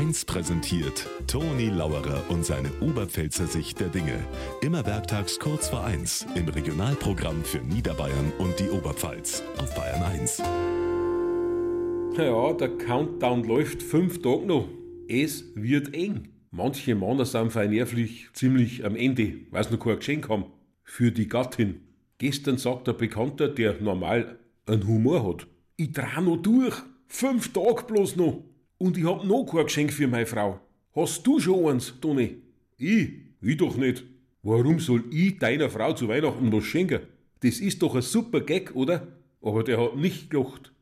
1 präsentiert Toni Lauerer und seine Oberpfälzer Sicht der Dinge. Immer werktags kurz vor 1 im Regionalprogramm für Niederbayern und die Oberpfalz auf Bayern 1. Ja, der Countdown läuft fünf Tage noch. Es wird eng. Manche Männer sind vernervlich ziemlich am Ende, weil sie noch kein Geschenk haben. Für die Gattin. Gestern sagt ein Bekannter, der normal einen Humor hat, ich dreh noch durch. Fünf Tage bloß noch. Und ich hab noch kein Geschenk für meine Frau. Hast du schon eins, Toni? Ich? Ich doch nicht. Warum soll ich deiner Frau zu Weihnachten was schenken? Das ist doch ein super Gag, oder? Aber der hat nicht gelacht.